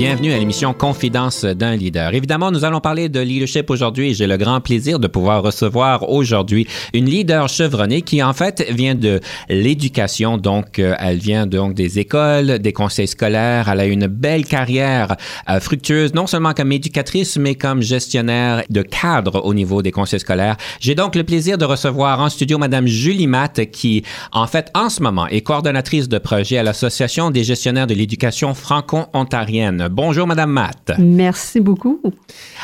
Bienvenue à l'émission Confidence d'un leader. Évidemment, nous allons parler de leadership aujourd'hui et j'ai le grand plaisir de pouvoir recevoir aujourd'hui une leader chevronnée qui en fait vient de l'éducation. Donc, euh, elle vient donc des écoles, des conseils scolaires. Elle a une belle carrière euh, fructueuse, non seulement comme éducatrice, mais comme gestionnaire de cadre au niveau des conseils scolaires. J'ai donc le plaisir de recevoir en studio Madame Julie Matt qui, en fait, en ce moment est coordonnatrice de projet à l'Association des gestionnaires de l'éducation franco-ontarienne. Bonjour, Madame Matt. Merci beaucoup.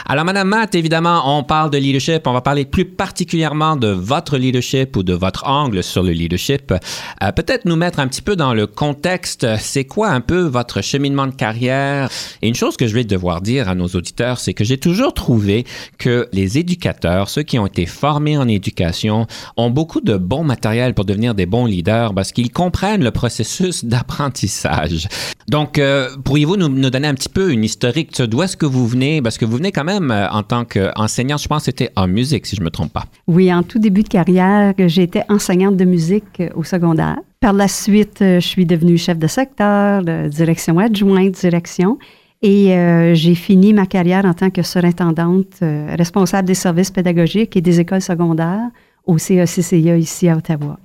Alors, Madame Matt, évidemment, on parle de leadership. On va parler plus particulièrement de votre leadership ou de votre angle sur le leadership. Euh, Peut-être nous mettre un petit peu dans le contexte. C'est quoi un peu votre cheminement de carrière? Et une chose que je vais devoir dire à nos auditeurs, c'est que j'ai toujours trouvé que les éducateurs, ceux qui ont été formés en éducation, ont beaucoup de bon matériel pour devenir des bons leaders parce qu'ils comprennent le processus d'apprentissage. Donc, euh, pourriez-vous nous, nous donner un petit peu une historique d'où est-ce que vous venez? Parce que vous venez quand même euh, en tant qu'enseignante, je pense que c'était en musique, si je ne me trompe pas. Oui, en tout début de carrière, j'étais enseignante de musique euh, au secondaire. Par la suite, euh, je suis devenue chef de secteur, direction adjointe, direction. Et j'ai fini ma carrière en tant que surintendante responsable des services pédagogiques et des écoles secondaires au CECCIA ici à Ottawa.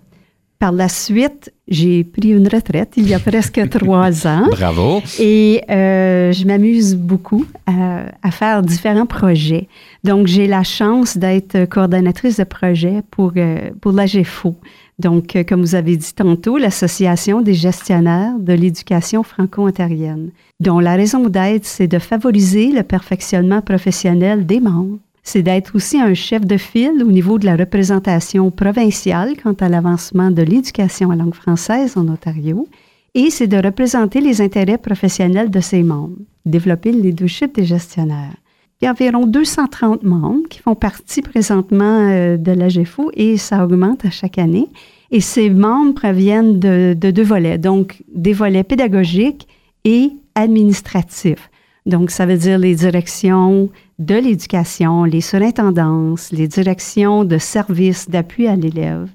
Par la suite, j'ai pris une retraite il y a presque trois ans. Bravo. Et euh, je m'amuse beaucoup à, à faire différents projets. Donc, j'ai la chance d'être coordonnatrice de projet pour, euh, pour l'AGFO. Donc, euh, comme vous avez dit tantôt, l'Association des gestionnaires de l'éducation franco-ontarienne, dont la raison d'être, c'est de favoriser le perfectionnement professionnel des membres. C'est d'être aussi un chef de file au niveau de la représentation provinciale quant à l'avancement de l'éducation en langue française en Ontario. Et c'est de représenter les intérêts professionnels de ses membres, développer le leadership des gestionnaires. Il y a environ 230 membres qui font partie présentement euh, de l'AGFO et ça augmente à chaque année. Et ces membres proviennent de deux volets, donc des volets pédagogiques et administratifs. Donc, ça veut dire les directions de l'éducation, les surintendances, les directions de services d'appui à l'élève,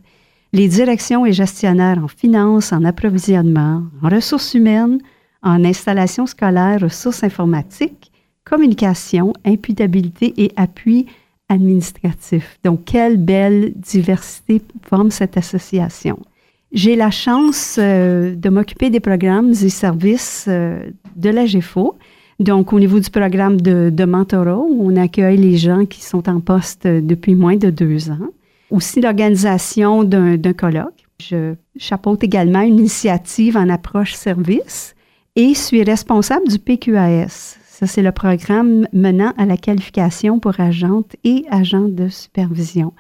les directions et gestionnaires en finances, en approvisionnement, en ressources humaines, en installation scolaire, ressources informatiques, communication, imputabilité et appui administratif. Donc, quelle belle diversité forme cette association. J'ai la chance euh, de m'occuper des programmes et services euh, de la GFO. Donc, au niveau du programme de, de mentorat, on accueille les gens qui sont en poste depuis moins de deux ans. Aussi l'organisation d'un d'un colloque. Je chapeaute également une initiative en approche service et suis responsable du PQAS. Ça, c'est le programme menant à la qualification pour agente et agent de supervision.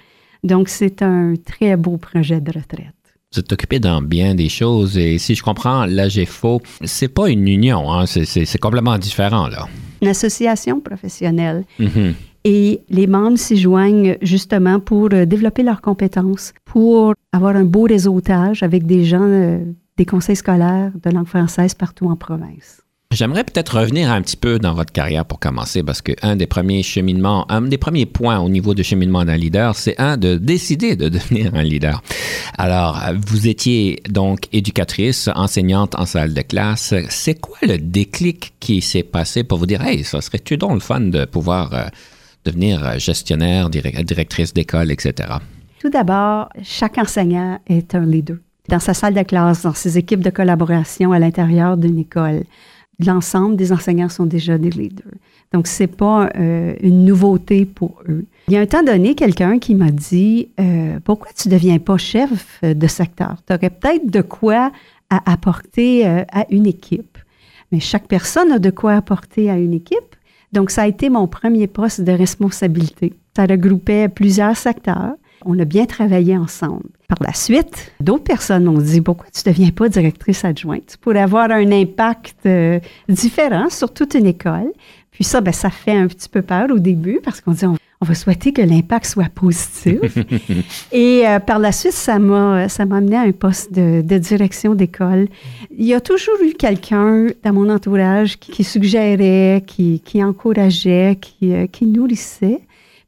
Donc, c'est un très beau projet de retraite. Vous êtes occupé dans bien des choses et si je comprends, l'AGFO, c'est pas une union, hein, c'est- complètement différent, là. Une association professionnelle. Mhm. Et les membres s'y joignent justement pour euh, développer leurs compétences, pour avoir un beau réseautage avec des gens euh, des conseils scolaires de langue française partout en province. J'aimerais peut-être revenir un petit peu dans votre carrière pour commencer, parce que un des premiers cheminements, un des premiers points au niveau de cheminement d'un leader, c'est un de décider de devenir un leader. Alors, vous étiez donc éducatrice, enseignante en salle de classe. C'est quoi le déclic qui s'est passé pour vous dire, hey, ça serait-tu donc le fun de pouvoir euh, devenir gestionnaire, direct- directrice d'école, etc. Tout d'abord, chaque enseignant est un leader. Dans sa salle de classe, dans ses équipes de collaboration à l'intérieur d'une école, l'ensemble des enseignants sont déjà des leaders. Donc, c'est pas euh, une nouveauté pour eux. Il y a un temps donné, quelqu'un qui m'a dit euh, Pourquoi tu ne deviens pas chef de secteur? Tu aurais peut-être de quoi à apporter euh, à une équipe. Mais chaque personne a de quoi apporter à une équipe. Donc, ça a été mon premier poste de responsabilité. Ça regroupait plusieurs secteurs. On a bien travaillé ensemble. Par la suite, d'autres personnes m'ont dit pourquoi tu ne deviens pas directrice adjointe? Pour avoir un impact euh, différent sur toute une école. Puis ça, ben, ça fait un petit peu peur au début parce qu'on dit on, va souhaiter que l'impact soit positif. Et euh, par la suite, ça m'a ça m'a amené à un poste de, direction d'école. Il y a toujours eu quelqu'un dans mon entourage qui, suggérait, qui, qui encourageait, qui, euh, qui nourrissait,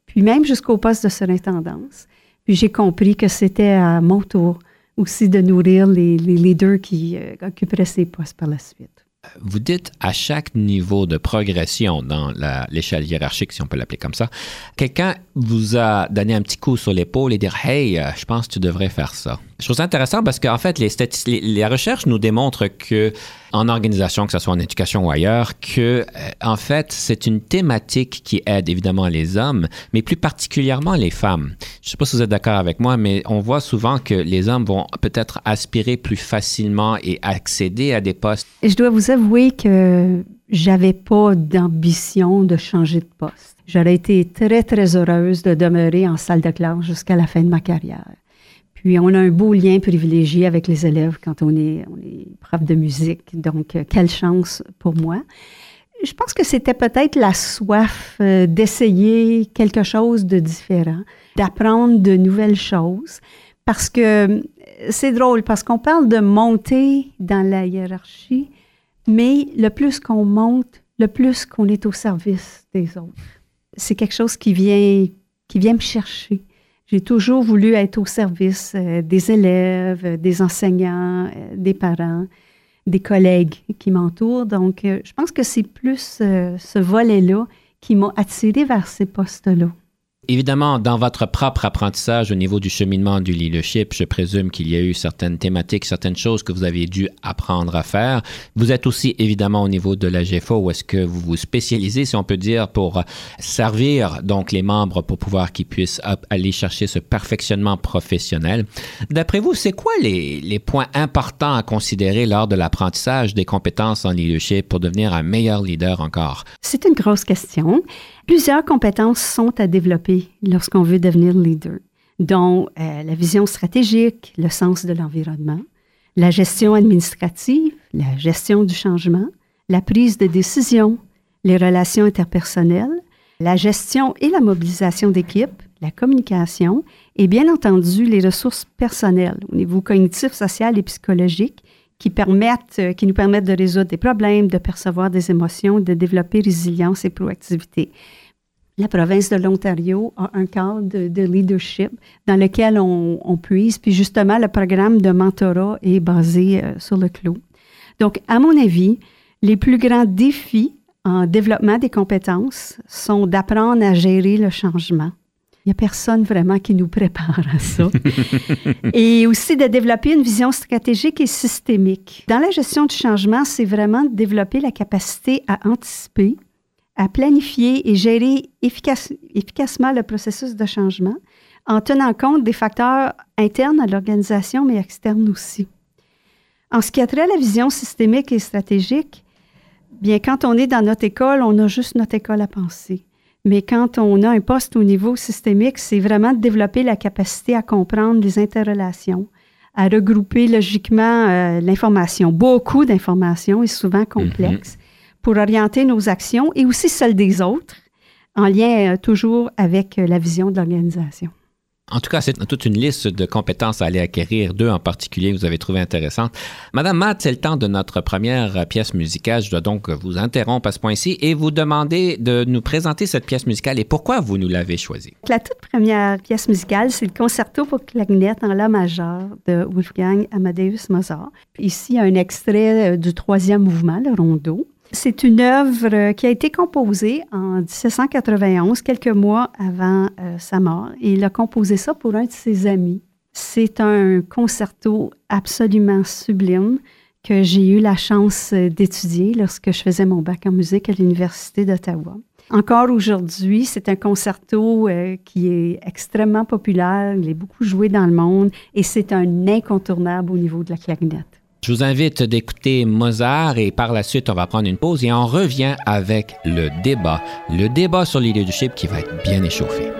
puis même jusqu'au poste de surintendance. J'ai compris que c'était à mon tour aussi de nourrir les, les leaders qui euh, occuperaient ces postes par la suite. Vous dites à chaque niveau de progression dans l'échelle hiérarchique, si on peut l'appeler comme ça, quelqu'un vous a donné un petit coup sur l'épaule et dire Hey, euh, je pense que tu devrais faire ça. Chose intéressante parce qu'en fait, les, les, recherches nous démontrent que en organisation, que ce soit en éducation ou ailleurs, que euh, en fait, c'est une thématique qui aide évidemment les hommes, mais plus particulièrement les femmes. Je ne sais pas si vous êtes d'accord avec moi, mais on voit souvent que les hommes vont peut-être aspirer plus facilement et accéder à des postes. Je dois vous avouer que j'avais pas d'ambition de changer de poste. J'aurais été très, très heureuse de demeurer en salle de classe jusqu'à la fin de ma carrière. Puis on a un beau lien privilégié avec les élèves quand on est, on est prof de musique. Donc, euh, quelle chance pour moi. Je pense que c'était peut-être la soif euh, d'essayer quelque chose de différent, d'apprendre de nouvelles choses. Parce que euh, c'est drôle, parce qu'on parle de monter dans la hiérarchie, mais le plus qu'on monte, le plus qu'on est au service des autres. C'est quelque chose qui vient, qui vient me chercher. J'ai toujours voulu être au service euh, des élèves, euh, des enseignants, euh, des parents, des collègues qui m'entourent. Donc, je pense que c'est plus ce volet-là qui m'a attiré vers ces postes-là. Évidemment, dans votre propre apprentissage au niveau du cheminement du leadership, je présume qu'il y a eu certaines thématiques, certaines choses que vous avez dû apprendre à faire. Vous êtes aussi évidemment au niveau de la GFO où est-ce que vous vous spécialisez, si on peut dire, pour servir donc les membres pour pouvoir qu'ils puissent aller chercher ce perfectionnement professionnel. D'après vous, c'est quoi les, les points importants à considérer lors de l'apprentissage des compétences en leadership pour devenir un meilleur leader encore? C'est une grosse question. Plusieurs compétences sont à développer lorsqu'on veut devenir leader, dont euh, la vision stratégique, le sens de l'environnement, la gestion administrative, la gestion du changement, la prise de décision, les relations interpersonnelles, la gestion et la mobilisation d'équipe, la communication et bien entendu les ressources personnelles au niveau cognitif, social et psychologique qui, permettent, euh, qui nous permettent de résoudre des problèmes, de percevoir des émotions, de développer résilience et proactivité. La province de l'Ontario a un cadre de, leadership dans lequel on, on, puise, puis justement, le programme de mentorat est basé euh, sur le clou. Donc, à mon avis, les plus grands défis en développement des compétences sont d'apprendre à gérer le changement, il n'y a personne vraiment qui nous prépare à ça. et aussi de développer une vision stratégique et systémique. Dans la gestion du changement, c'est vraiment de développer la capacité à anticiper, à planifier et gérer efficacement le processus de changement en tenant compte des facteurs internes à l'organisation, mais externes aussi. En ce qui a trait à la vision systémique et stratégique, bien, quand on est dans notre école, on a juste notre école à penser. Mais quand on a un poste au niveau systémique, c'est vraiment de développer la capacité à comprendre les interrelations, à regrouper logiquement euh, l'information, beaucoup d'informations et souvent complexes, mm-hmm. pour orienter nos actions et aussi celles des autres, en lien euh, toujours avec euh, la vision de l'organisation. En tout cas, c'est toute une liste de compétences à aller acquérir, deux en particulier, vous avez trouvé intéressantes. Madame Matt, c'est le temps de notre première pièce musicale. Je dois donc vous interrompre à ce point-ci et vous demander de nous présenter cette pièce musicale et pourquoi vous nous l'avez choisie. La toute première pièce musicale, c'est le concerto pour clarinette en la majeur de Wolfgang Amadeus Mozart. Ici, un extrait euh, du troisième mouvement, le rondo. C'est une œuvre qui a été composée en 1791, quelques mois avant euh, sa mort. Et il a composé ça pour un de ses amis. C'est un concerto absolument sublime que j'ai eu la chance d'étudier lorsque je faisais mon bac en musique à l'Université d'Ottawa. Encore aujourd'hui, c'est un concerto euh, qui est extrêmement populaire, il est beaucoup joué dans le monde et c'est un incontournable au niveau de la clarinette. Je vous invite d'écouter Mozart et par la suite, on va prendre une pause et on revient avec le débat. Le débat sur le leadership qui va être bien échauffé.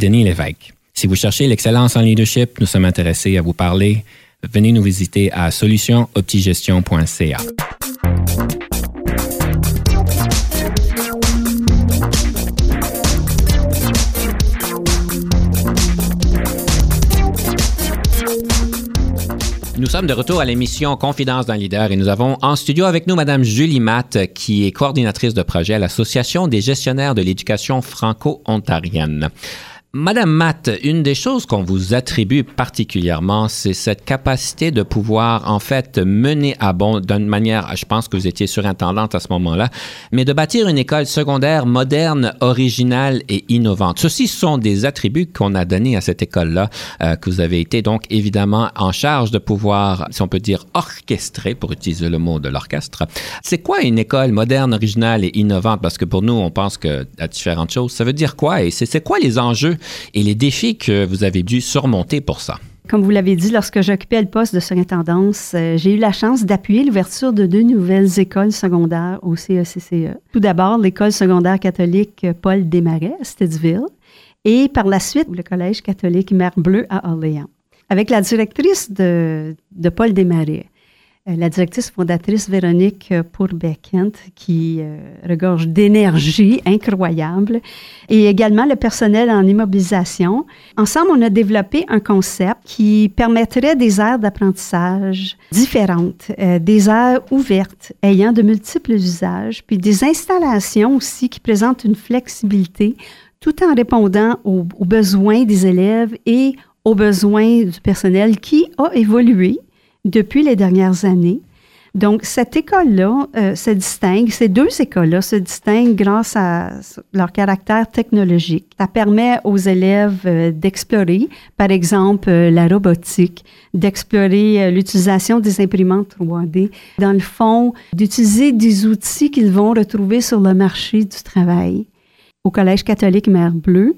Denis Lévesque. Si vous cherchez l'excellence en leadership, nous sommes intéressés à vous parler. Venez nous visiter à solutionoptigestion.ca. Nous sommes de retour à l'émission Confidence d'un leader et nous avons en studio avec nous Madame Julie Matt, qui est coordinatrice de projet à l'Association des gestionnaires de l'éducation franco-ontarienne. Madame Matt, une des choses qu'on vous attribue particulièrement, c'est cette capacité de pouvoir, en fait, mener à bon d'une manière, je pense que vous étiez surintendante à ce moment-là, mais de bâtir une école secondaire moderne, originale et innovante. Ceci sont des attributs qu'on a donnés à cette école-là, euh, que vous avez été donc évidemment en charge de pouvoir, si on peut dire, orchestrer, pour utiliser le mot de l'orchestre. C'est quoi une école moderne, originale et innovante? Parce que pour nous, on pense que à différentes choses. Ça veut dire quoi? Et c'est quoi les enjeux et les défis que vous avez dû surmonter pour ça. Comme vous l'avez dit, lorsque j'occupais le poste de surintendance, euh, j'ai eu la chance d'appuyer l'ouverture de deux nouvelles écoles secondaires au CECCE. E. Tout d'abord, l'école secondaire catholique Paul Desmarais à Stittsville et par la suite, le collège catholique Mère Bleue à Orléans. Avec la directrice de, de Paul Desmarais, la directrice fondatrice Véronique euh, Pourbeckent, qui euh, regorge d'énergie incroyable, et également le personnel en immobilisation. Ensemble, on a développé un concept qui permettrait des aires d'apprentissage différentes, des aires ouvertes, ayant de multiples usages, puis des installations aussi qui présentent une flexibilité tout en répondant aux besoins des élèves et aux besoins du personnel qui a évolué depuis les dernières années. Donc, cette école-là euh, se distingue, ces deux écoles-là se distinguent grâce à leur caractère technologique. Ça permet aux élèves euh, d'explorer, par exemple, euh, la robotique, d'explorer l'utilisation des imprimantes 3D, dans le fond, d'utiliser des outils qu'ils vont retrouver sur le marché du travail. Au Collège catholique Mère Bleue,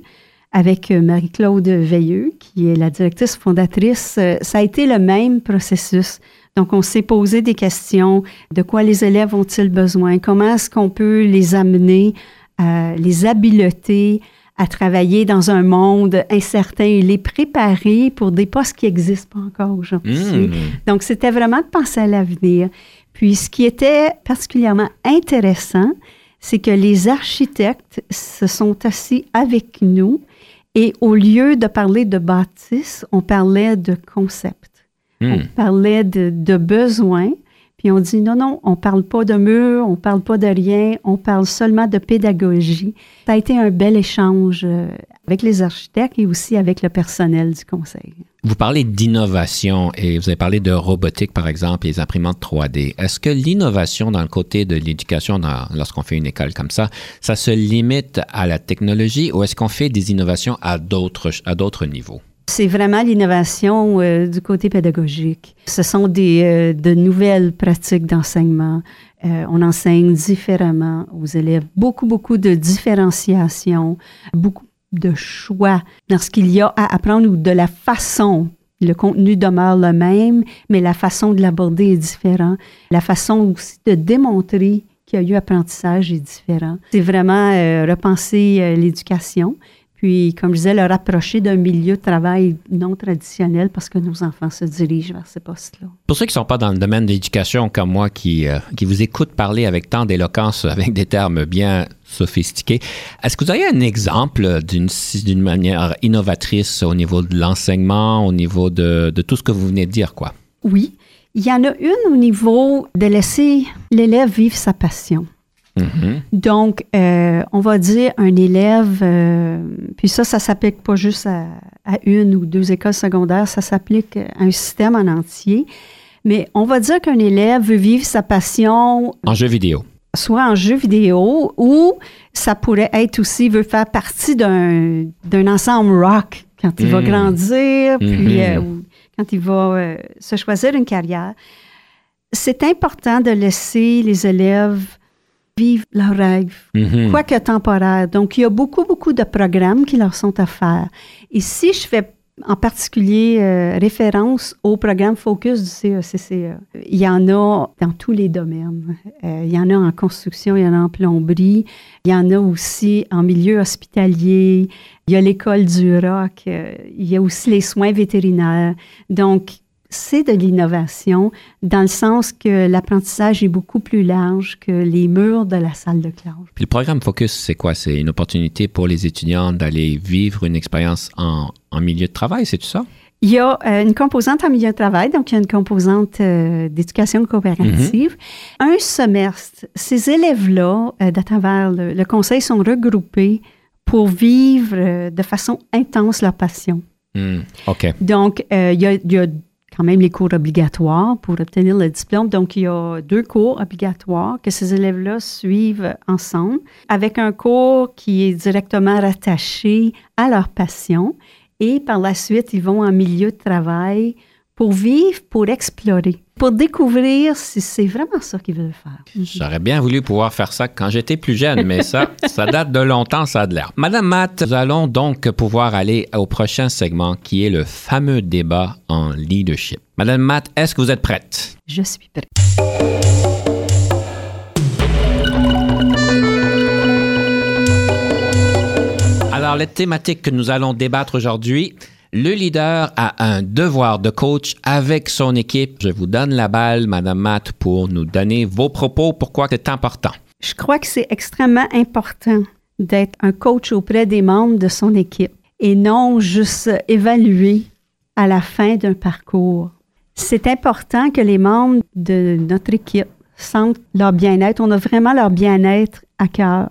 avec euh, Marie-Claude Veilleux, qui est la directrice fondatrice, euh, ça a été le même processus. Donc, on s'est posé des questions. De quoi les élèves ont-ils besoin? Comment est-ce qu'on peut les amener, à les habileter à travailler dans un monde incertain et les préparer pour des postes qui n'existent pas encore aujourd'hui? Mmh. Donc, c'était vraiment de penser à l'avenir. Puis, ce qui était particulièrement intéressant, c'est que les architectes se sont assis avec nous et au lieu de parler de bâtisse, on parlait de concept. On hmm. parlait de, de besoins. Puis on dit non, non, on parle pas de mur, on parle pas de rien, on parle seulement de pédagogie. Ça a été un bel échange euh, avec les architectes et aussi avec le personnel du conseil. Vous parlez d'innovation et vous avez parlé de robotique, par exemple, et les imprimantes 3D. Est-ce que l'innovation dans le côté de l'éducation, lorsqu'on fait une école comme ça, ça se limite à la technologie ou est-ce qu'on fait des innovations à d'autres, à d'autres niveaux? C'est vraiment l'innovation euh, du côté pédagogique. Ce sont des, euh, de nouvelles pratiques d'enseignement. Euh, on enseigne différemment aux élèves. Beaucoup, beaucoup de différenciation, beaucoup de choix dans ce qu'il y a à apprendre ou de la façon. Le contenu demeure le même, mais la façon de l'aborder est différente. La façon aussi de démontrer qu'il y a eu apprentissage est différent. C'est vraiment repenser l'éducation puis, comme je disais, le rapprocher d'un milieu de travail non traditionnel parce que nos enfants se dirigent vers ces postes-là. Pour ceux qui ne sont pas dans le domaine de l'éducation comme moi, qui, euh, qui vous écoutent parler avec tant d'éloquence, avec des termes bien sophistiqués, est-ce que vous avez un exemple d'une, d'une manière innovatrice au niveau de l'enseignement, au niveau de, de tout ce que vous venez de dire, quoi? Oui. Il y en a une au niveau de laisser l'élève vivre sa passion. Mm-hmm. Donc, euh, on va dire un élève, euh, puis ça, ça s'applique pas juste à, une ou deux écoles secondaires, ça s'applique à un système en entier. Mais on va dire qu'un élève veut vivre sa passion. En jeu vidéo. Soit en jeu vidéo ou ça pourrait être aussi, veut faire partie d'un, ensemble rock quand il va mm. grandir, puis mm-hmm. euh, quand il va se choisir une carrière. c'est important de laisser les élèves vivre leurs rêves, Mhm. quoique temporaire. Donc, il y a beaucoup, beaucoup de programmes qui leur sont offerts. Et si je fais en particulier euh, référence au programme Focus du CECCE, il y en a dans tous les domaines. Euh, il y en a en construction, il y en a en plomberie, il y en a aussi en milieu hospitalier, il y a l'école du rock, euh, il y a aussi les soins vétérinaires. Donc, c'est de l'innovation dans le sens que l'apprentissage est beaucoup plus large que les murs de la salle de classe. Puis le programme Focus, c'est quoi? C'est une opportunité pour les étudiants d'aller vivre une expérience en, en milieu de travail, c'est tout ça? Il y a euh, une composante en milieu de travail, donc il y a une composante euh, d'éducation coopérative. Un semestre, ces élèves-là, euh, de travers le, le conseil, sont regroupés pour vivre euh, de façon intense leur passion. Hmm, OK. Donc, il, y a, il y a quand même les cours obligatoires pour obtenir le diplôme. Donc, il y a deux cours obligatoires que ces élèves-là suivent ensemble, avec un cours qui est directement rattaché à leur passion. Et par la suite, ils vont en milieu de travail pour vivre, pour explorer, pour découvrir si c'est vraiment ça qu'ils veulent faire. J'aurais bien voulu pouvoir faire ça quand j'étais plus jeune, mais ça, ça date de longtemps, ça a de l'air. Madame Matt, nous allons donc pouvoir aller au prochain segment qui est le fameux débat en leadership. Madame Matt, est-ce que vous êtes prête? Je suis prête. Alors, la thématique que nous allons débattre aujourd'hui, le leader a un devoir de coach avec son équipe. Je vous donne la balle, Madame Matt, pour nous donner vos propos, pourquoi c'est important? Je crois que c'est extrêmement important d'être un coach auprès des membres de son équipe et non juste évaluer à la fin d'un parcours. C'est important que les membres de notre équipe sentent leur bien-être. On a vraiment leur bien-être à cœur.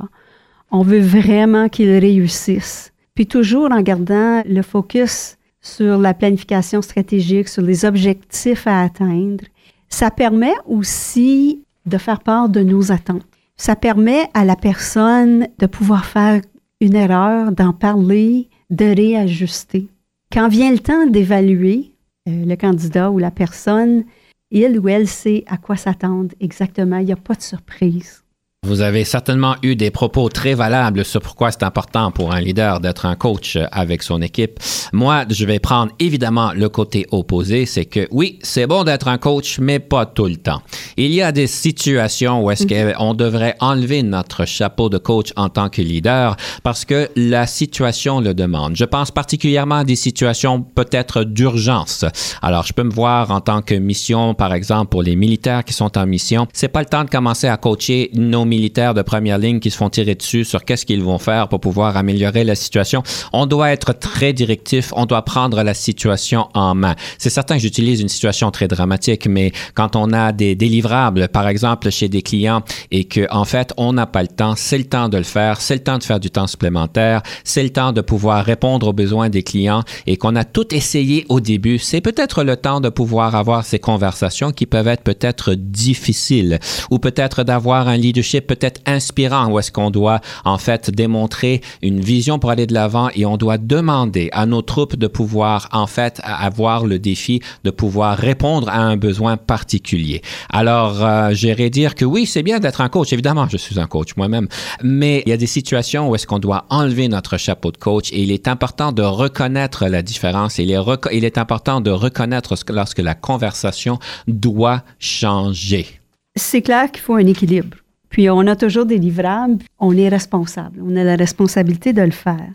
On veut vraiment qu'ils réussissent. Puis toujours en gardant le focus sur la planification stratégique, sur les objectifs à atteindre. Ça permet aussi de faire part de nos attentes. Ça permet à la personne de pouvoir faire une erreur, d'en parler, de réajuster. Quand vient le temps d'évaluer euh, le candidat ou la personne, il ou elle sait à quoi s'attendre exactement. Il n'y a pas de surprise. Vous avez certainement eu des propos très valables sur pourquoi c'est important pour un leader d'être un coach avec son équipe. Moi, je vais prendre évidemment le côté opposé, c'est que oui, c'est bon d'être un coach, mais pas tout le temps. Il y a des situations où est-ce qu'on devrait enlever notre chapeau de coach en tant que leader parce que la situation le demande. Je pense particulièrement à des situations peut-être d'urgence. Alors, je peux me voir en tant que mission, par exemple, pour les militaires qui sont en mission. C'est pas le temps de commencer à coacher nos militaires de première ligne qui se font tirer dessus sur qu'est-ce qu'ils vont faire pour pouvoir améliorer la situation. On doit être très directif, on doit prendre la situation en main. C'est certain que j'utilise une situation très dramatique, mais quand on a des délivrables, par exemple, chez des clients et que en fait, on n'a pas le temps, c'est le temps de le faire, c'est le temps de faire du temps supplémentaire, c'est le temps de pouvoir répondre aux besoins des clients et qu'on a tout essayé au début, c'est peut-être le temps de pouvoir avoir ces conversations qui peuvent être peut-être difficiles ou peut-être d'avoir un leadership peut-être inspirant où est-ce qu'on doit en fait démontrer une vision pour aller de l'avant et on doit demander à nos troupes de pouvoir en fait avoir le défi de pouvoir répondre à un besoin particulier. Alors, euh, j'irais dire que oui, c'est bien d'être un coach. Évidemment, je suis un coach moi-même, mais il y a des situations où est-ce qu'on doit enlever notre chapeau de coach et il est important de reconnaître la différence. Il est, il est important de reconnaître lorsque la conversation doit changer. C'est clair qu'il faut un équilibre. Puis on a toujours des livrables, on est responsable, on a la responsabilité de le faire.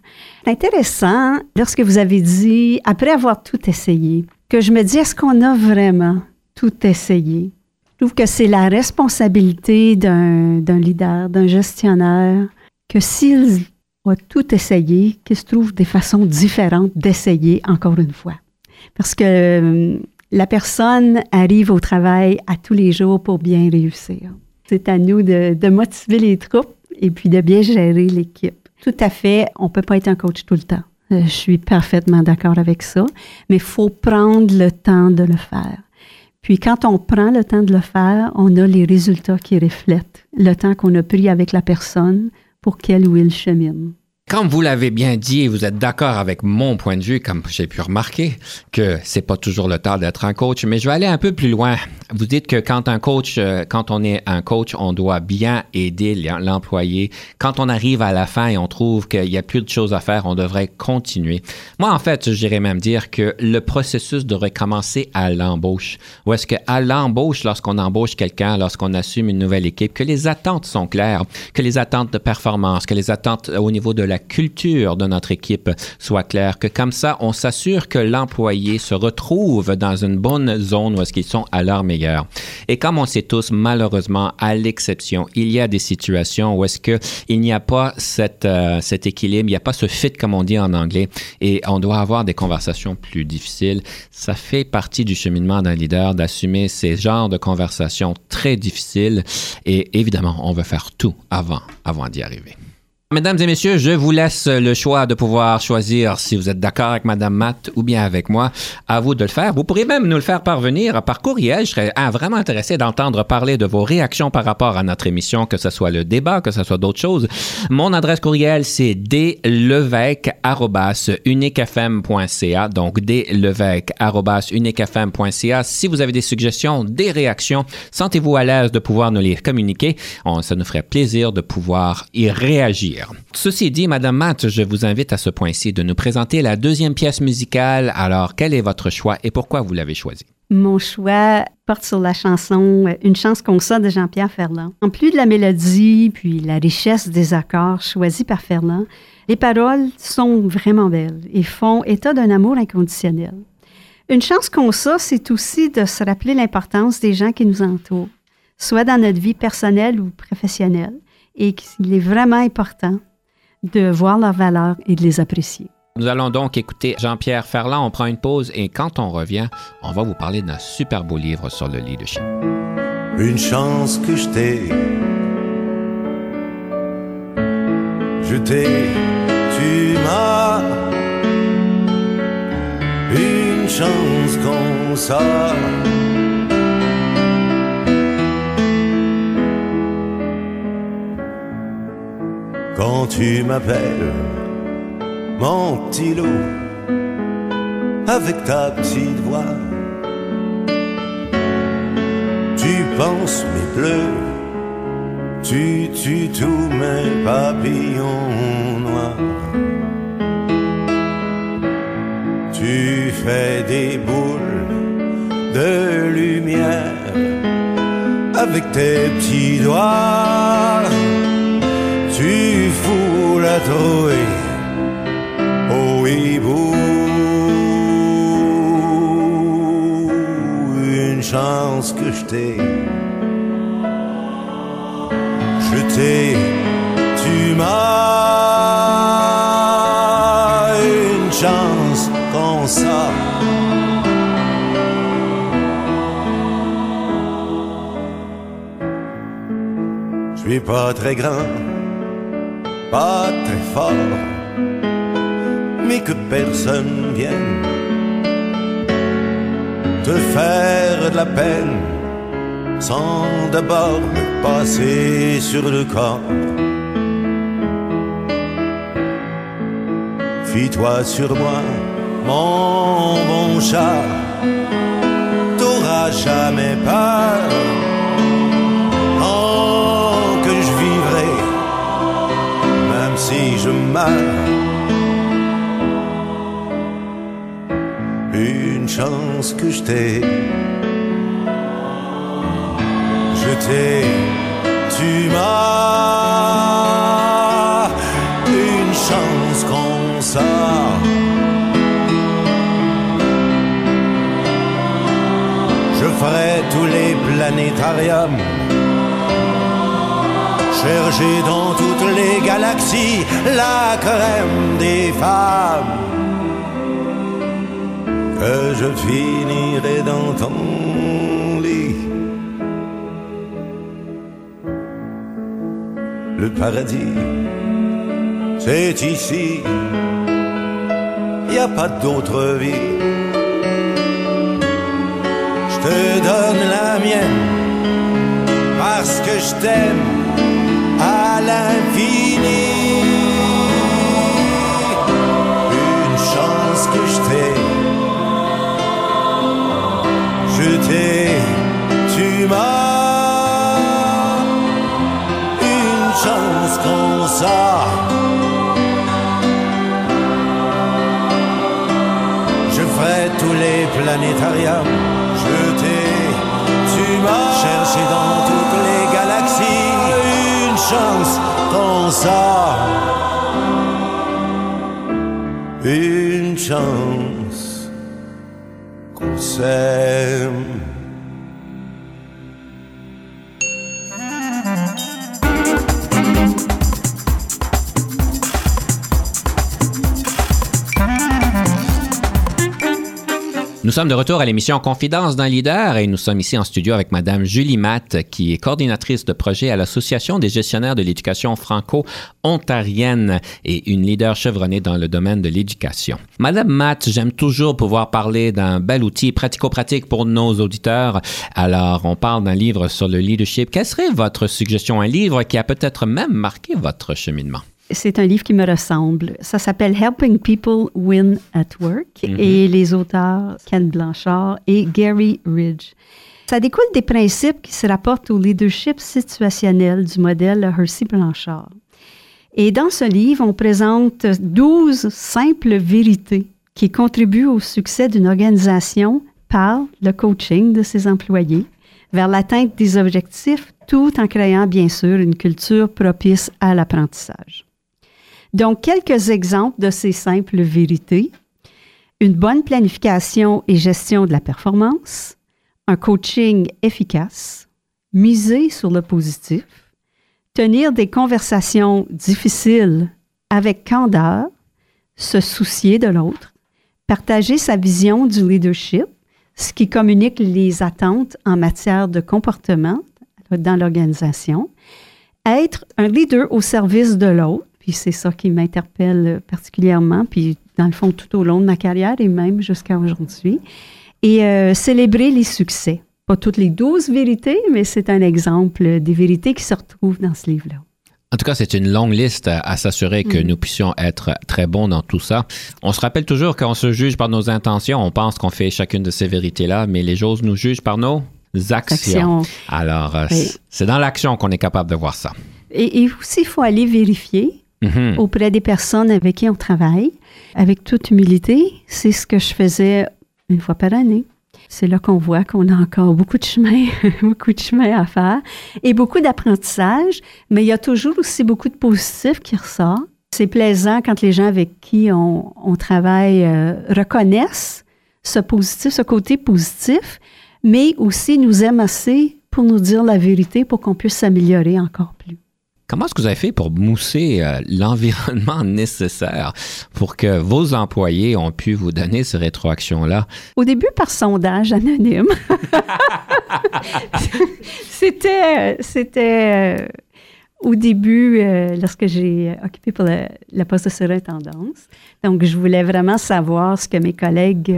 Intéressant lorsque vous avez dit, après avoir tout essayé, que je me dis, est-ce qu'on a vraiment tout essayé? Je trouve que c'est la responsabilité d'un d'un leader, d'un gestionnaire, que s'il a tout essayé, qu'il se trouve des façons différentes d'essayer encore une fois. Parce que euh, la personne arrive au travail à tous les jours pour bien réussir. C'est à nous de, de motiver les troupes et puis de bien gérer l'équipe. Tout à fait, on ne peut pas être un coach tout le temps. Euh, Je suis parfaitement d'accord avec ça, mais il faut prendre le temps de le faire. Puis quand on prend le temps de le faire, on a les résultats qui reflètent le temps qu'on a pris avec la personne pour qu'elle ou il chemine. Comme vous l'avez bien dit et vous êtes d'accord avec mon point de vue, comme j'ai pu remarquer, que c'est pas toujours le temps d'être un coach, mais je vais aller un peu plus loin. Vous dites que quand un coach, euh, quand on est un coach, on doit bien aider l'employé. Quand on arrive à la fin et on trouve qu'il y a plus de choses à faire, on devrait continuer. Moi, en fait, j'irais même dire que le processus devrait commencer à l'embauche. Ou est-ce qu'à l'embauche, lorsqu'on embauche quelqu'un, lorsqu'on assume une nouvelle équipe, que les attentes sont claires, que les attentes de performance, que les attentes au niveau de la culture de notre équipe soient claires, que comme ça, on s'assure que l'employé se retrouve dans une bonne zone où est-ce qu'ils sont à leur meilleur. Et comme on sait tous, malheureusement, à l'exception, il y a des situations où est-ce que il n'y a pas euh, cet équilibre, il n'y a pas ce fit comme on dit en anglais, et on doit avoir des conversations plus difficiles. Ça fait partie du cheminement d'un leader d'assumer ces genres de conversations très difficiles, et évidemment, on veut faire tout avant, avant d'y arriver. Mesdames et messieurs, je vous laisse le choix de pouvoir choisir si vous êtes d'accord avec Madame Matt ou bien avec moi. À vous de le faire. Vous pourriez même nous le faire parvenir par courriel. Je serais vraiment intéressé d'entendre parler de vos réactions par rapport à notre émission, que ce soit le débat, que ce soit d'autres choses. Mon adresse courriel, c'est dlevesque.uniquefm.ca. Donc, dlevesque.uniquefm.ca. Si vous avez des suggestions, des réactions, sentez-vous à l'aise de pouvoir nous les communiquer. ça nous ferait plaisir de pouvoir y réagir. Ceci dit, Madame Matt, je vous invite à ce point-ci de nous présenter la deuxième pièce musicale. Alors, quel est votre choix et pourquoi vous l'avez choisi? Mon choix porte sur la chanson Une chance qu'on sort de Jean-Pierre Ferland. En plus de la mélodie puis la richesse des accords choisis par Ferland, les paroles sont vraiment belles et font état d'un amour inconditionnel. Une chance qu'on ça, c'est aussi de se rappeler l'importance des gens qui nous entourent, soit dans notre vie personnelle ou professionnelle et qu'il est vraiment important de voir leurs valeurs et de les apprécier. Nous allons donc écouter Jean-Pierre Ferland. On prend une pause et quand on revient, on va vous parler d'un super beau livre sur le leadership. Une chance que je t'ai. Je t'ai, tu m'as. Une chance qu'on ça. Quand tu m'appelles mon petit loup avec ta petite voix. Tu penses mes bleus, tu tues tous mes papillons noirs. Tu fais des boules de lumière avec tes petits doigts la au hibou. Une chance que je t'ai, je t'ai, tu m'as une chance comme ça. Je suis pas très grand très fort, mais que personne vienne te faire de la peine sans d'abord me passer sur le corps. Fie-toi sur moi, mon bon chat, t'auras jamais peur Une chance que je t'ai, je t'ai, tu m'as. Une chance qu'on sort. Je ferai tous les planétariums chercher dans les galaxies la crème des femmes. Que je finirai dans ton lit. Le paradis, c'est ici. Y a pas d'autre vie. Je te donne la mienne parce que je t'aime une chance que je t'ai. Je t'ai, tu m'as. Une chance comme ça. Je ferai tous les planétariats. Je t'ai, tu m'as cherché dans tout. Chance dans ça. Une chance qu'on s'aime. Sommes de retour à l'émission Confidence d'un leader et nous sommes ici en studio avec Madame Julie Matt, qui est coordinatrice de projet à l'Association des gestionnaires de l'éducation franco-ontarienne et une leader chevronnée dans le domaine de l'éducation. Madame Matt, j'aime toujours pouvoir parler d'un bel outil pratico-pratique pour nos auditeurs. Alors, on parle d'un livre sur le leadership. Quelle serait votre suggestion? Un livre qui a peut-être même marqué votre cheminement? C'est un livre qui me ressemble. Ça s'appelle Helping People Win at Work et les auteurs Ken Blanchard et Gary Ridge. Ça découle des principes qui se rapportent au leadership situationnel du modèle Hersey Blanchard. Et dans ce livre, on présente 12 simples vérités qui contribuent au succès d'une organisation par le coaching de ses employés vers l'atteinte des objectifs tout en créant bien sûr une culture propice à l'apprentissage. Donc, quelques exemples de ces simples vérités. Une bonne planification et gestion de la performance, un coaching efficace, miser sur le positif, tenir des conversations difficiles avec candeur, se soucier de l'autre, partager sa vision du leadership, ce qui communique les attentes en matière de comportement dans l'organisation, être un leader au service de l'autre, puis c'est ça qui m'interpelle particulièrement, puis dans le fond tout au long de ma carrière et même jusqu'à aujourd'hui. Et euh, célébrer les succès. Pas toutes les douze vérités, mais c'est un exemple des vérités qui se retrouvent dans ce livre-là. En tout cas, c'est une longue liste à s'assurer que Mm. nous puissions être très bons dans tout ça. On se rappelle toujours qu'on se juge par nos intentions. On pense qu'on fait chacune de ces vérités-là, mais les choses nous jugent par nos actions. Action. Alors, euh, Oui. c'est dans l'action qu'on est capable de voir ça. Et, et aussi, il faut aller vérifier Mhm. auprès des personnes avec qui on travaille, avec toute humilité. C'est ce que je faisais une fois par année. C'est là qu'on voit qu'on a encore beaucoup de chemin, beaucoup de chemin à faire et beaucoup d'apprentissage, mais il y a toujours aussi beaucoup de positifs qui ressortent. C'est plaisant quand les gens avec qui on, on travaille euh, reconnaissent ce positif, ce côté positif, mais aussi nous aiment assez pour nous dire la vérité pour qu'on puisse s'améliorer encore plus. Comment est-ce que vous avez fait pour mousser euh, l'environnement nécessaire pour que vos employés ont pu vous donner ces rétroactions-là? Au début, par sondage anonyme. c'était, c'était euh, au début, euh, lorsque j'ai occupé pour le, le poste de surintendance. Donc, je voulais vraiment savoir ce que mes collègues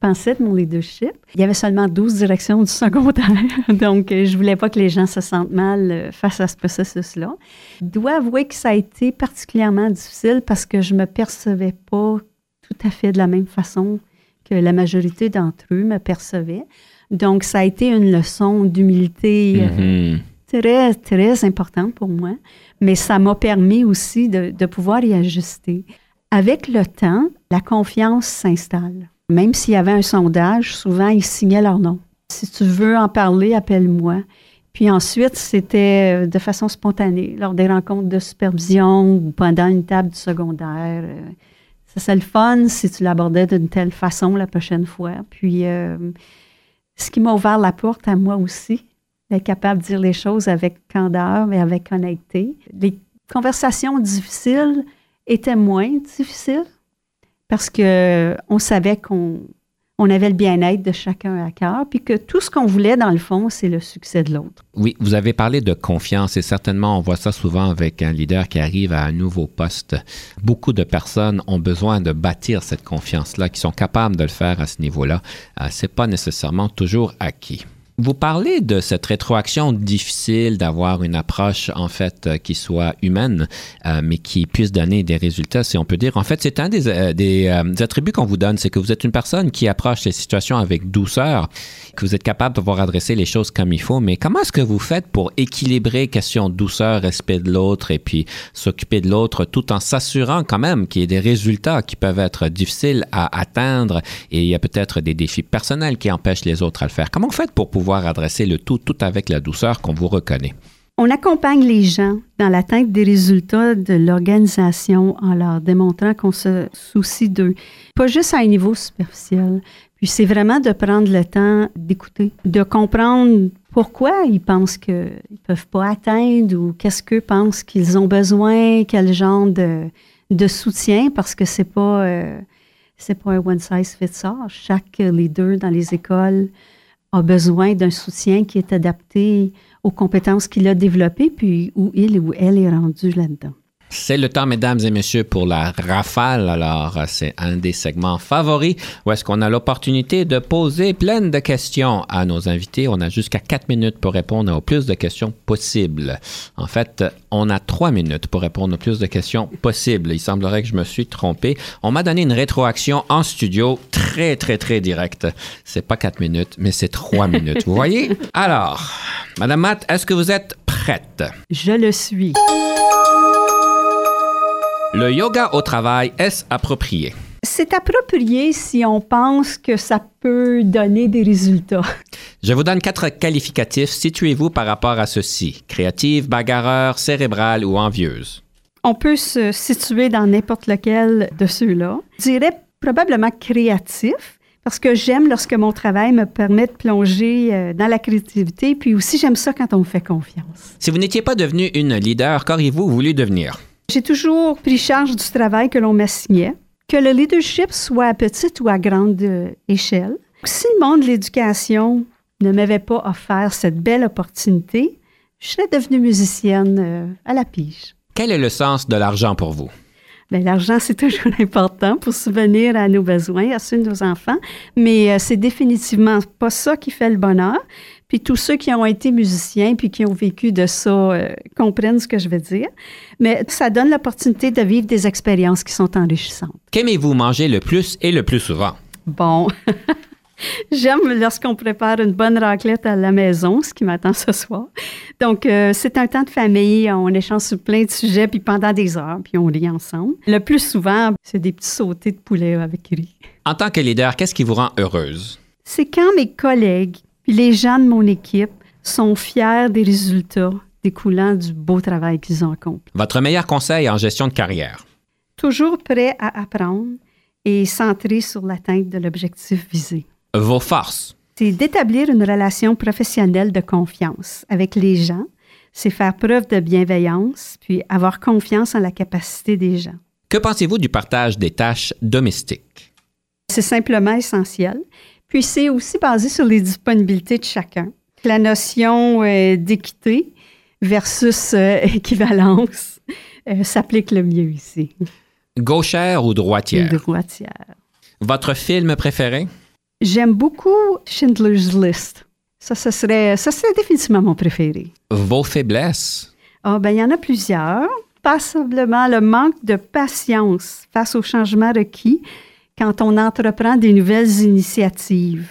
pensaient de mon leadership. Il y avait seulement 12 directions du secondaire. Donc, euh, je voulais pas que les gens se sentent mal euh, face à ce processus-là. Je dois avouer que ça a été particulièrement difficile parce que je me percevais pas tout à fait de la même façon que la majorité d'entre eux me percevaient. Donc, ça a été une leçon d'humilité euh, Mhm. très, très importante pour moi, mais ça m'a permis aussi de, de pouvoir y ajuster. Avec le temps, la confiance s'installe. Même s'il y avait un sondage, souvent, ils signaient leur nom. Si tu veux en parler, appelle-moi. Puis ensuite, c'était euh, de façon spontanée, lors des rencontres de supervision ou pendant une table du secondaire. euh, Ça, c'est le fun si tu l'abordais d'une telle façon la prochaine fois. Puis, euh, ce qui m'a ouvert la porte à moi aussi, d'être capable de dire les choses avec candeur, mais avec honnêteté. Les conversations difficiles étaient moins difficiles parce que on savait qu'on on avait le bien-être de chacun à cœur, puis que tout ce qu'on voulait, dans le fond, c'est le succès de l'autre. Oui, vous avez parlé de confiance et certainement on voit ça souvent avec un leader qui arrive à un nouveau poste. Beaucoup de personnes ont besoin de bâtir cette confiance-là, qui sont capables de le faire à ce niveau-là. Euh, c'est pas nécessairement toujours acquis. Vous parlez de cette rétroaction difficile d'avoir une approche en fait euh, qui soit humaine, euh, mais qui puisse donner des résultats, si on peut dire. En fait, c'est un des, euh, attributs qu'on vous donne, c'est que vous êtes une personne qui approche les situations avec douceur, que vous êtes capable de pouvoir adresser les choses comme il faut. Mais comment est-ce que vous faites pour équilibrer question douceur, respect de l'autre et puis s'occuper de l'autre, tout en s'assurant quand même qu'il y ait des résultats qui peuvent être difficiles à atteindre et il y a peut-être des défis personnels qui empêchent les autres à le faire? Comment vous faites pour pouvoir adresser le tout, tout avec la douceur qu'on vous reconnaît? On accompagne les gens dans l'atteinte des résultats de l'organisation en leur démontrant qu'on se soucie d'eux, pas juste à un niveau superficiel. Puis c'est vraiment de prendre le temps d'écouter, de comprendre pourquoi ils pensent qu'ils ne peuvent pas atteindre ou qu'est-ce qu'eux pensent qu'ils ont besoin, quel genre de, soutien, parce que c'est pas, euh, c'est pas un one size fits all. Chaque leader dans les écoles a besoin d'un soutien qui est adapté aux compétences qu'il a développées, puis où il ou elle est rendu là-dedans. C'est le temps, mesdames et messieurs, pour la rafale. Alors, c'est un des segments favoris où est-ce qu'on a l'opportunité de poser plein de questions à nos invités. On a jusqu'à quatre minutes pour répondre au plus de questions possibles. En fait, on a trois minutes pour répondre au plus de questions possibles. Il semblerait que je me suis trompé. On m'a donné une rétroaction en studio très, très, très directe. C'est pas quatre minutes, mais c'est trois minutes. Vous voyez? Alors, Madame Matt, est-ce que vous êtes prête? Je le suis. Le yoga au travail, est-ce approprié? C'est approprié si on pense que ça peut donner des résultats. Je vous donne quatre qualificatifs. Situez-vous par rapport à ceci. Créative, bagarreur, cérébrale ou envieuse? On peut se situer dans n'importe lequel de ceux-là. Je dirais probablement créatif, parce que j'aime lorsque mon travail me permet de plonger euh, dans la créativité, puis aussi j'aime ça quand on me fait confiance. Si vous n'étiez pas devenu une leader, qu'auriez-vous voulu devenir? J'ai toujours pris charge du travail que l'on m'assignait, que le leadership soit à petite ou à grande euh, échelle. Si le monde de l'éducation ne m'avait pas offert cette belle opportunité, je serais devenue musicienne euh, à la pige. Quel est le sens de l'argent pour vous? Bien, l'argent, c'est toujours important pour subvenir à nos besoins, à ceux de nos enfants, mais euh, c'est définitivement pas ça qui fait le bonheur. Puis tous ceux qui ont été musiciens puis qui ont vécu de ça euh, comprennent ce que je veux dire. Mais ça donne l'opportunité de vivre des expériences qui sont enrichissantes. Qu'aimez-vous manger le plus et le plus souvent? Bon. J'aime lorsqu'on prépare une bonne raclette à la maison, ce qui m'attend ce soir. Donc, euh, c'est un temps de famille, on échange sur plein de sujets, puis pendant des heures, puis on rit ensemble. Le plus souvent, c'est des petits sautés de poulet avec riz. En tant que leader, qu'est-ce qui vous rend heureuse? C'est quand mes collègues, puis les gens de mon équipe sont fiers des résultats découlant du beau travail qu'ils ont accompli. Votre meilleur conseil en gestion de carrière? Toujours prêt à apprendre et centré sur l'atteinte de l'objectif visé. Vos forces? C'est d'établir une relation professionnelle de confiance avec les gens, c'est faire preuve de bienveillance, puis avoir confiance en la capacité des gens. Que pensez-vous du partage des tâches domestiques? C'est simplement essentiel. Puis c'est aussi basé sur les disponibilités de chacun. La notion euh, d'équité versus euh, équivalence euh, s'applique le mieux ici. Gauchère ou droitière? Droitière. Votre film préféré? J'aime beaucoup Schindler's List. Ça, ça serait, ça serait définitivement mon préféré. Vos faiblesses? Ah, ben, il y en a plusieurs. Passablement le manque de patience face aux changements requis quand on entreprend des nouvelles initiatives.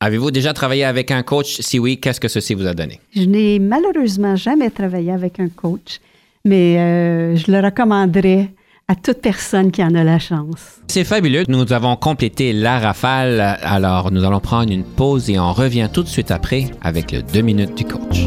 Avez-vous déjà travaillé avec un coach? Si oui, qu'est-ce que ceci vous a donné? Je n'ai malheureusement jamais travaillé avec un coach, mais euh, je le recommanderais à toute personne qui en a la chance. C'est fabuleux. Nous avons complété la rafale. Alors, nous allons prendre une pause et on revient tout de suite après avec le 2 minutes du coach.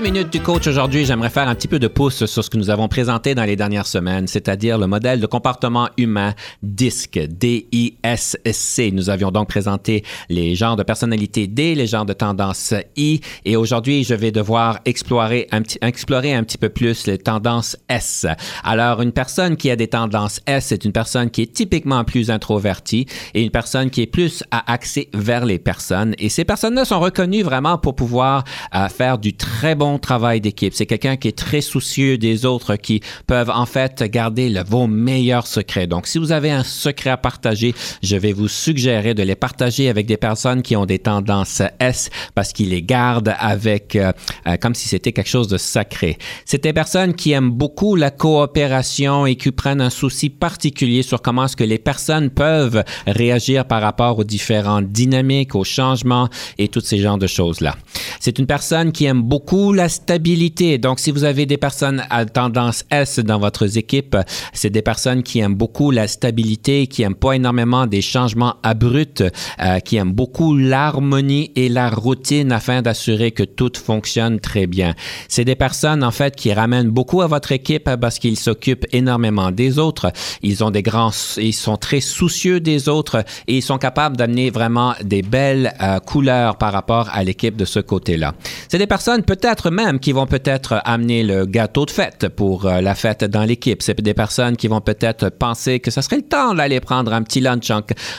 Deux minutes du coach aujourd'hui, j'aimerais faire un petit peu de pouce sur ce que nous avons présenté dans les dernières semaines, c'est-à-dire le modèle de comportement humain DISC, D-I-S-C. Nous avions donc présenté les genres de personnalité D, les genres de tendance I, et aujourd'hui, je vais devoir explorer un petit, explorer un petit peu plus les tendances S. Alors, une personne qui a des tendances S, c'est une personne qui est typiquement plus introvertie et une personne qui est plus à axer vers les personnes. Et ces personnes-là sont reconnues vraiment pour pouvoir euh, faire du très bon travail d'équipe. C'est quelqu'un qui est très soucieux des autres, qui peuvent en fait garder vos meilleurs secrets. Donc, si vous avez un secret à partager, je vais vous suggérer de les partager avec des personnes qui ont des tendances S parce qu'ils les gardent avec euh, euh, comme si c'était quelque chose de sacré. C'est des personnes qui aiment beaucoup la coopération et qui prennent un souci particulier sur comment est-ce que les personnes peuvent réagir par rapport aux différentes dynamiques, aux changements et tous ces genres de choses-là. C'est une personne qui aime beaucoup la stabilité. Donc, si vous avez des personnes à tendance S dans votre équipe, c'est des personnes qui aiment beaucoup la stabilité, qui aiment pas énormément des changements abrupts, euh, qui aiment beaucoup l'harmonie et la routine afin d'assurer que tout fonctionne très bien. C'est des personnes, en fait, qui ramènent beaucoup à votre équipe parce qu'ils s'occupent énormément des autres. Ils ont des grands, ils sont très soucieux des autres et ils sont capables d'amener vraiment des belles euh, couleurs par rapport à l'équipe de ce côté-là. C'est des personnes peut-être même qui vont peut-être amener le gâteau de fête pour euh, la fête dans l'équipe. C'est des personnes qui vont peut-être penser que ce serait le temps d'aller prendre un petit lunch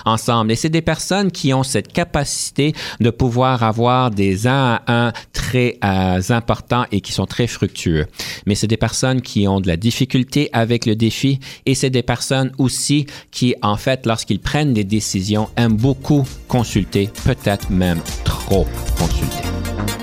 ensemble. Et c'est des personnes qui ont cette capacité de pouvoir avoir des un à un très euh, importants et qui sont très fructueux. Mais c'est des personnes qui ont de la difficulté avec le défi et c'est des personnes aussi qui, en fait, lorsqu'ils prennent des décisions, aiment beaucoup consulter, peut-être même trop consulter.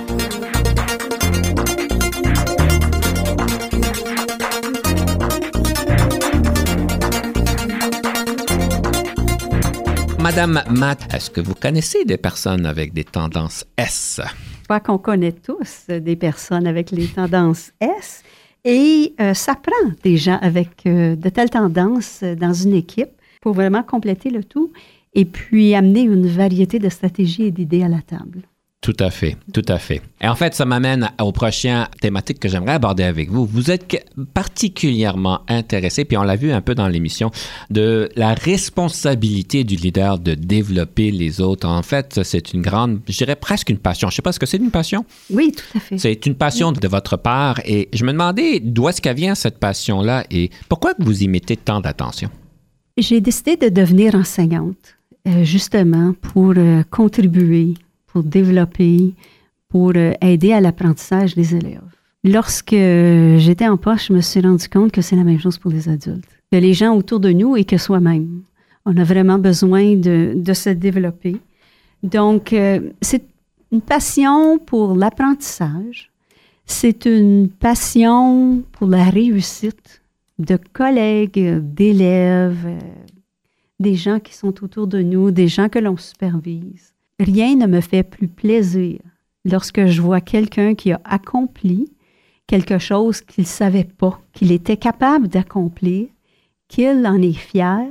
Madame Matt, est-ce que vous connaissez des personnes avec des tendances S? Je crois qu'on connaît tous des personnes avec les tendances S et euh, ça prend des gens avec euh, de telles tendances dans une équipe pour vraiment compléter le tout et puis amener une variété de stratégies et d'idées à la table. Tout à fait, tout à fait. Et en fait, ça m'amène au prochain thématique que j'aimerais aborder avec vous. Vous êtes particulièrement intéressé, puis on l'a vu un peu dans l'émission, de la responsabilité du leader de développer les autres. En fait, c'est une grande, je dirais presque une passion. Je ne sais pas ce que c'est une passion? Oui, tout à fait. C'est une passion de votre part. Et je me demandais d'où est-ce qu'elle vient cette passion-là et pourquoi vous y mettez tant d'attention? J'ai décidé de devenir enseignante, euh, justement pour euh, contribuer développer, pour euh, aider à l'apprentissage des élèves. Lorsque j'étais en poche, je me suis rendu compte que c'est la même chose pour les adultes. Que les gens autour de nous et que soi-même. On a vraiment besoin de, se développer. Donc, euh, c'est une passion pour l'apprentissage. C'est une passion pour la réussite de collègues, d'élèves, euh, des gens qui sont autour de nous, des gens que l'on supervise. Rien ne me fait plus plaisir lorsque je vois quelqu'un qui a accompli quelque chose qu'il ne savait pas, qu'il était capable d'accomplir, qu'il en est fier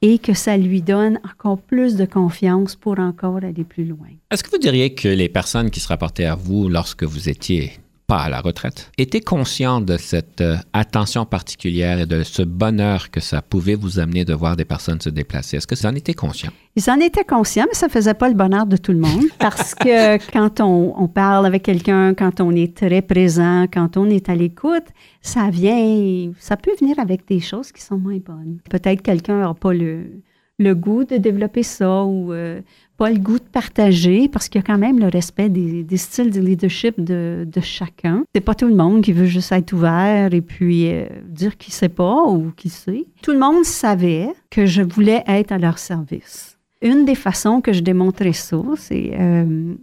et que ça lui donne encore plus de confiance pour encore aller plus loin. Est-ce que vous diriez que les personnes qui se rapportaient à vous lorsque vous étiez à la retraite, étaient conscients de cette euh, attention particulière et de ce bonheur que ça pouvait vous amener de voir des personnes se déplacer. Est-ce que vous en étiez conscients? Ils en étaient conscients, mais ça ne faisait pas le bonheur de tout le monde parce que quand on, on parle avec quelqu'un, quand on est très présent, quand on est à l'écoute, ça vient, ça peut venir avec des choses qui sont moins bonnes. Peut-être quelqu'un n'aura pas le, le goût de développer ça ou euh, pas le goût de partager parce qu'il y a quand même le respect des, styles de leadership de, de chacun. C'est pas tout le monde qui veut juste être ouvert et puis euh, dire qu'il sait pas ou qu'il sait. Tout le monde savait que je voulais être à leur service. Une des façons que je démontrais ça, c'est euh,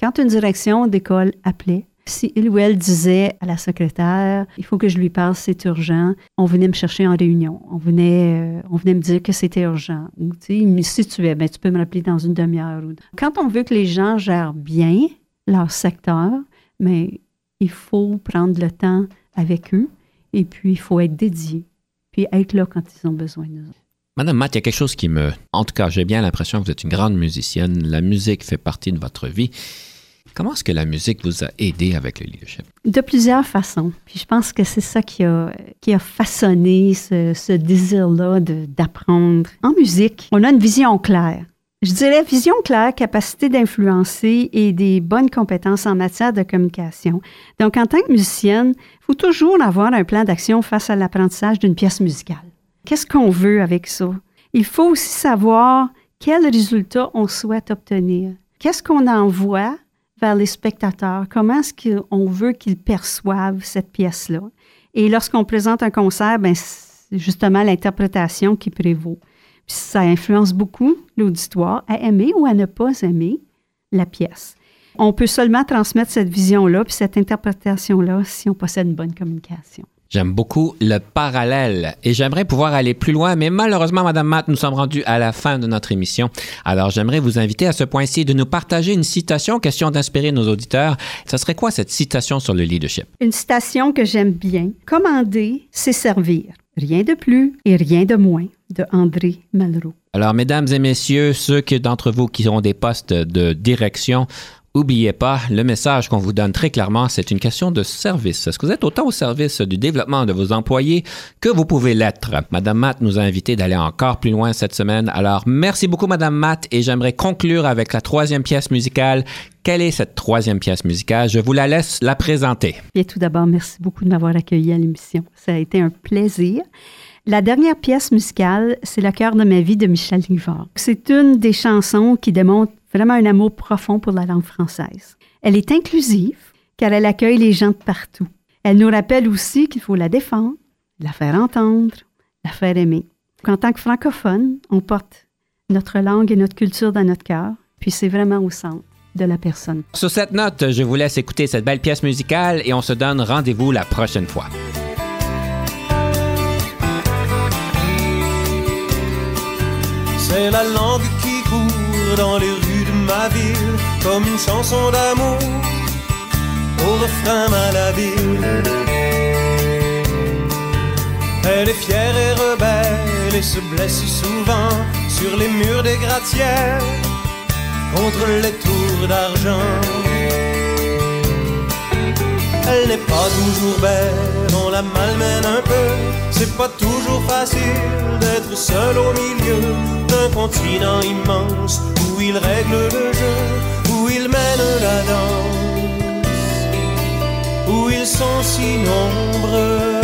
quand une direction d'école appelait, si il ou elle disait à la secrétaire, il faut que je lui parle, c'est urgent, on venait me chercher en réunion. On venait, euh, on venait me dire que c'était urgent. Ou, tu sais, il me situait, ben, tu peux me rappeler dans une demi-heure. Quand on veut que les gens gèrent bien leur secteur, mais il faut prendre le temps avec eux et puis il faut être dédié, puis être là quand ils ont besoin de nous. Madame Matt, il y a quelque chose qui me... En tout cas, j'ai bien l'impression que vous êtes une grande musicienne. La musique fait partie de votre vie. Comment est-ce que la musique vous a aidé avec le leadership? De plusieurs façons. Puis je pense que c'est ça qui a, qui a façonné ce, désir-là d'apprendre. En musique, on a une vision claire. Je dirais vision claire, capacité d'influencer et des bonnes compétences en matière de communication. Donc, en tant que musicienne, il faut toujours avoir un plan d'action face à l'apprentissage d'une pièce musicale. Qu'est-ce qu'on veut avec ça? Il faut aussi savoir quels résultats on souhaite obtenir. Qu'est-ce qu'on envoie vers les spectateurs? Comment est-ce qu'on veut qu'ils perçoivent cette pièce-là? Et lorsqu'on présente un concert, ben, c'est justement l'interprétation qui prévaut. Ça influence beaucoup l'auditoire à aimer ou à ne pas aimer la pièce. On peut seulement transmettre cette vision-là puis cette interprétation-là si on possède une bonne communication. J'aime beaucoup le parallèle et j'aimerais pouvoir aller plus loin, mais malheureusement, Madame Matt, nous sommes rendus à la fin de notre émission. Alors, j'aimerais vous inviter à ce point-ci de nous partager une citation, question d'inspirer nos auditeurs. Ce serait quoi cette citation sur le leadership? Une citation que j'aime bien. Commander, c'est servir. Rien de plus et rien de moins de André Malraux. Alors, mesdames et messieurs, ceux d'entre vous qui ont des postes de direction, Oubliez pas, le message qu'on vous donne très clairement, c'est une question de service. Est-ce que vous êtes autant au service du développement de vos employés que vous pouvez l'être? Madame Matt nous a invités d'aller encore plus loin cette semaine. Alors, merci beaucoup, Madame Matt, et j'aimerais conclure avec la troisième pièce musicale. Quelle est cette troisième pièce musicale? Je vous la laisse la présenter. Bien, tout d'abord, merci beaucoup de m'avoir accueilli à l'émission. Ça a été un plaisir. La dernière pièce musicale, c'est Le cœur de ma vie de Michel Rivard. C'est une des chansons qui démontre vraiment un amour profond pour la langue française. Elle est inclusive car elle accueille les gens de partout. Elle nous rappelle aussi qu'il faut la défendre, la faire entendre, la faire aimer. En tant que francophone, on porte notre langue et notre culture dans notre cœur, puis c'est vraiment au centre de la personne. Sur cette note, je vous laisse écouter cette belle pièce musicale et on se donne rendez-vous la prochaine fois. C'est la langue qui court dans les rues ma ville, comme une chanson d'amour au refrain malhabile. Elle est fière et rebelle et se blesse souvent sur les murs des gratte-ciels contre les tours d'argent. Elle n'est pas toujours belle, on la malmène un peu. C'est pas toujours facile d'être seul au milieu d'un continent immense où il règle le jeu, où il mène la danse, où ils sont si nombreux.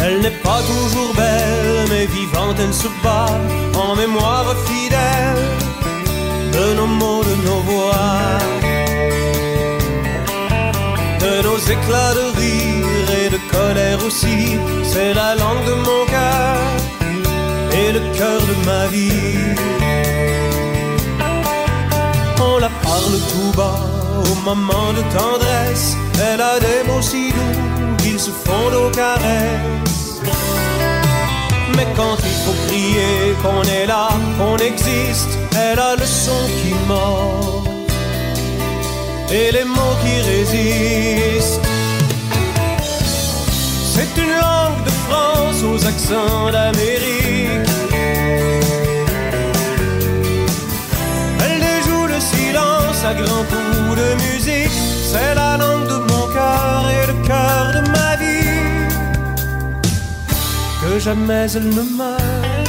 Elle n'est pas toujours belle, mais vivante elle se bat en mémoire fidèle de nos mots, de nos voix, de nos éclats de colère aussi. C'est la langue de mon cœur et le cœur de ma vie. On la parle tout bas au moment de tendresse. Elle a des mots si doux qu'ils se fondent aux caresses. Mais quand il faut crier qu'on est là, qu'on existe, elle a le son qui mord et les mots qui résistent. C'est une langue de France aux accents d'Amérique. Elle déjoue le silence à grands coups de musique. C'est la langue de mon cœur et le cœur de ma vie. Que jamais elle ne meurt,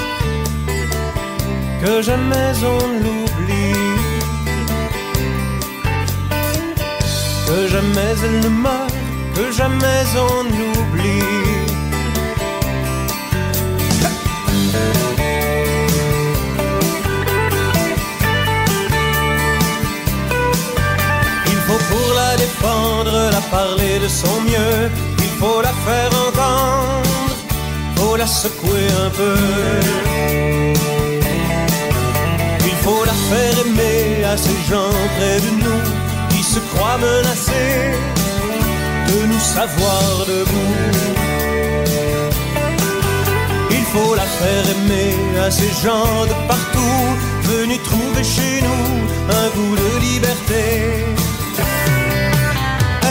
que jamais on l'oublie. Que jamais elle ne meurt, que jamais on l'oublie. Il faut pour la défendre, la parler de son mieux. Il faut la faire entendre, faut la secouer un peu. Il faut la faire aimer à ces gens près de nous qui se croient menacés de nous savoir debout. Il faut la faire aimer à ces gens de partout venus trouver chez nous un goût de liberté.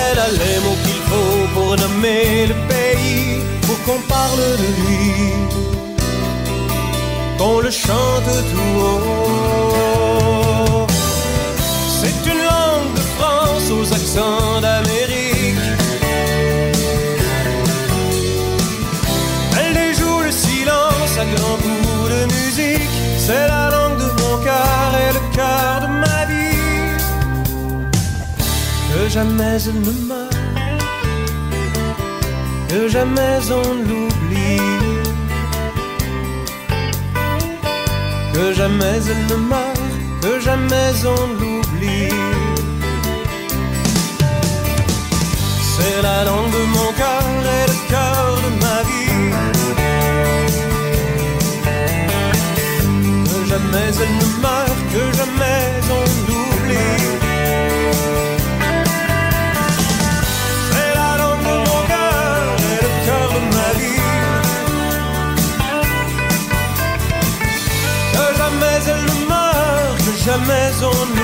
Elle a les mots qu'il faut pour nommer le pays, pour qu'on parle de lui. on le chante tout haut. C'est une langue de France aux accents d'Amérique. Jamais elle ne meurt, que jamais on l'oublie. Que jamais elle ne meurt, que jamais on l'oublie. C'est la langue de mon cœur et le cœur de ma vie. Que jamais elle ne meurt, meurt,